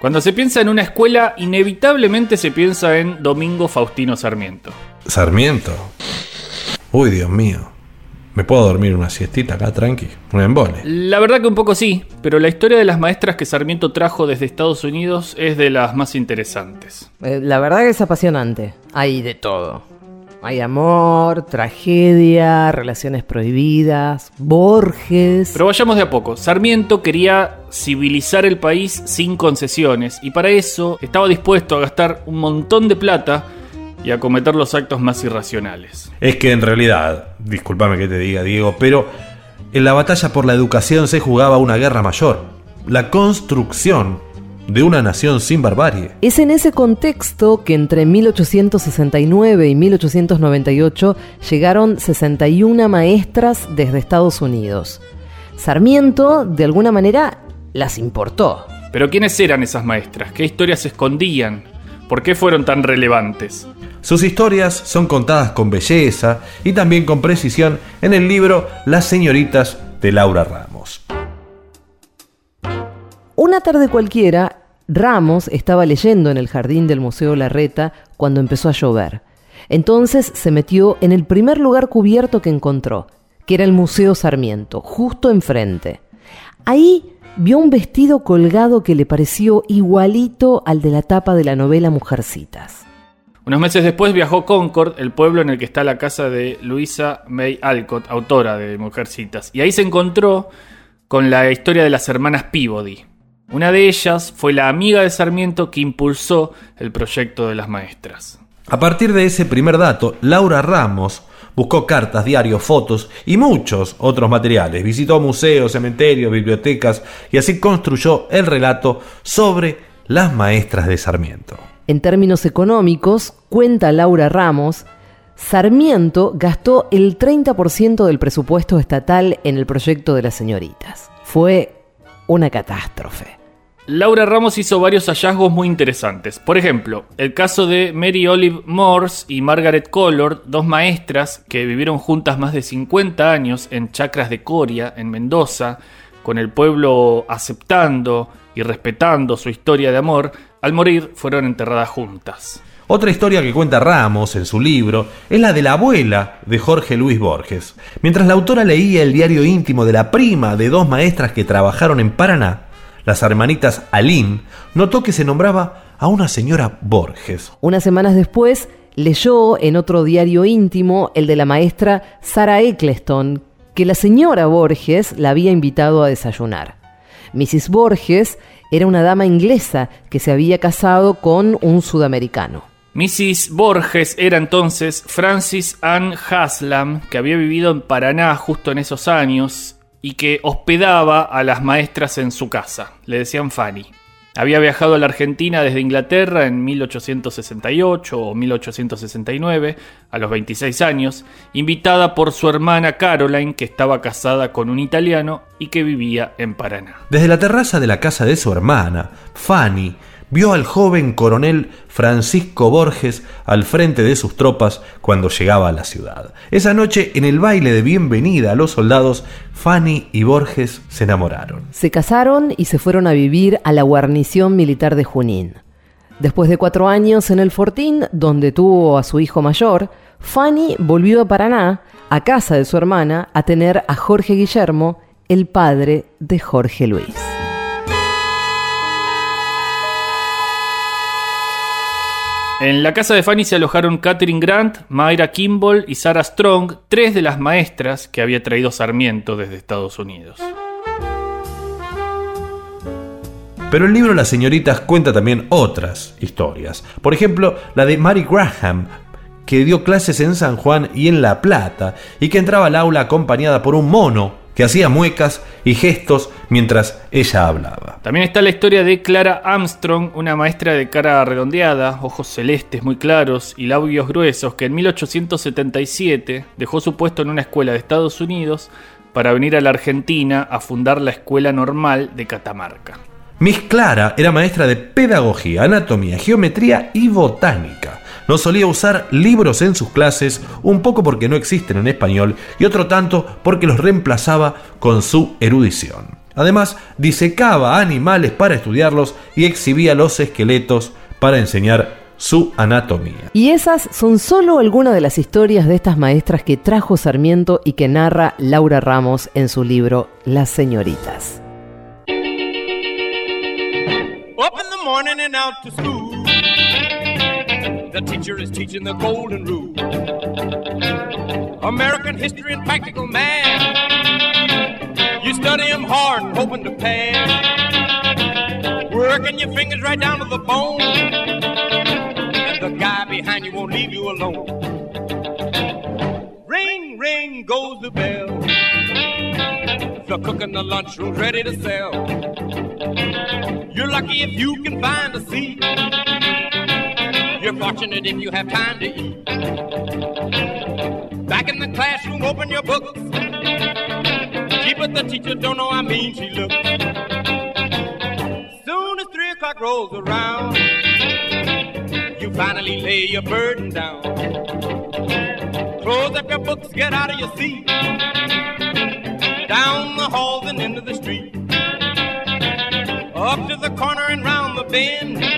Cuando se piensa en una escuela, inevitablemente se piensa en Domingo Faustino Sarmiento. Sarmiento. Uy, Dios mío. ¿Me puedo dormir una siestita acá, tranqui? Un embole. La verdad que un poco sí, pero la historia de las maestras que Sarmiento trajo desde Estados Unidos es de las más interesantes. Eh, la verdad que es apasionante. Hay de todo. Hay amor, tragedia, relaciones prohibidas, Borges. Pero vayamos de a poco. Sarmiento quería civilizar el país sin concesiones y para eso estaba dispuesto a gastar un montón de plata y a cometer los actos más irracionales. Es que en realidad, discúlpame que te diga Diego, pero en la batalla por la educación se jugaba una guerra mayor, la construcción de una nación sin barbarie. Es en ese contexto que entre 1869 y 1898 llegaron 61 maestras desde Estados Unidos. Sarmiento, de alguna manera, las importó. Pero ¿quiénes eran esas maestras? ¿Qué historias se escondían? ¿Por qué fueron tan relevantes? Sus historias son contadas con belleza y también con precisión en el libro Las señoritas de Laura Ramos. Una tarde cualquiera, Ramos estaba leyendo en el jardín del Museo Larreta cuando empezó a llover. Entonces se metió en el primer lugar cubierto que encontró, que era el Museo Sarmiento, justo enfrente. Ahí vio un vestido colgado que le pareció igualito al de la tapa de la novela Mujercitas. Unos meses después viajó Concord, el pueblo en el que está la casa de Luisa May Alcott, autora de Mujercitas, y ahí se encontró con la historia de las hermanas Peabody. Una de ellas fue la amiga de Sarmiento que impulsó el proyecto de las maestras. A partir de ese primer dato, Laura Ramos buscó cartas, diarios, fotos y muchos otros materiales. Visitó museos, cementerios, bibliotecas y así construyó el relato sobre las maestras de Sarmiento. En términos económicos, cuenta Laura Ramos, Sarmiento gastó el 30% del presupuesto estatal en el proyecto de las señoritas. Fue una catástrofe. Laura Ramos hizo varios hallazgos muy interesantes. Por ejemplo, el caso de Mary Olive Morse y Margaret Collard, dos maestras que vivieron juntas más de 50 años en chacras de Coria, en Mendoza, con el pueblo aceptando y respetando su historia de amor, al morir fueron enterradas juntas. Otra historia que cuenta Ramos en su libro es la de la abuela de Jorge Luis Borges. Mientras la autora leía el diario íntimo de la prima de dos maestras que trabajaron en Paraná, las hermanitas Aline, notó que se nombraba a una señora Borges. Unas semanas después leyó en otro diario íntimo el de la maestra Sara Eccleston, que la señora Borges la había invitado a desayunar. Mrs. Borges era una dama inglesa que se había casado con un sudamericano. Mrs. Borges era entonces Francis Ann Haslam, que había vivido en Paraná justo en esos años y que hospedaba a las maestras en su casa. Le decían Fanny. Había viajado a la Argentina desde Inglaterra en 1868 o 1869, a los 26 años, invitada por su hermana Caroline, que estaba casada con un italiano y que vivía en Paraná. Desde la terraza de la casa de su hermana, Fanny vio al joven coronel Francisco Borges al frente de sus tropas cuando llegaba a la ciudad. Esa noche, en el baile de bienvenida a los soldados, Fanny y Borges se enamoraron. Se casaron y se fueron a vivir a la guarnición militar de Junín. Después de cuatro años en el Fortín, donde tuvo a su hijo mayor, Fanny volvió a Paraná, a casa de su hermana, a tener a Jorge Guillermo, el padre de Jorge Luis. En la casa de Fanny se alojaron Catherine Grant, Mayra Kimball y Sarah Strong, tres de las maestras que había traído Sarmiento desde Estados Unidos. Pero el libro Las señoritas cuenta también otras historias. Por ejemplo, la de Mary Graham, que dio clases en San Juan y en La Plata, y que entraba al aula acompañada por un mono que hacía muecas y gestos mientras ella hablaba. También está la historia de Clara Armstrong, una maestra de cara redondeada, ojos celestes muy claros y labios gruesos, que en 1877 dejó su puesto en una escuela de Estados Unidos para venir a la Argentina a fundar la Escuela Normal de Catamarca. Miss Clara era maestra de pedagogía, anatomía, geometría y botánica. No solía usar libros en sus clases, un poco porque no existen en español y otro tanto porque los reemplazaba con su erudición. Además, disecaba animales para estudiarlos y exhibía los esqueletos para enseñar su anatomía. Y esas son solo algunas de las historias de estas maestras que trajo Sarmiento y que narra Laura Ramos en su libro Las señoritas. Up in the morning and out to school. The teacher is teaching the golden rule. American history and practical math. You study them hard and hoping to pass. Working your fingers right down to the bone. And the guy behind you won't leave you alone. Ring, ring goes the bell. The cook in the lunchroom's ready to sell. You're lucky if you can find a seat. You're fortunate if you have time to eat. Back in the classroom, open your books. Gee, but the teacher don't know how mean she looks. Soon as three o'clock rolls around, you finally lay your burden down. Close up your books, get out of your seat. Down the halls and into the street. Up to the corner and round the bend.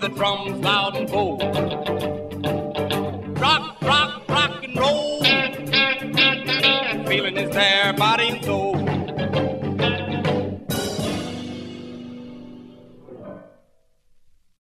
The drums loud and bold. Rock, rock, rock and roll. Feeling is there, body and soul.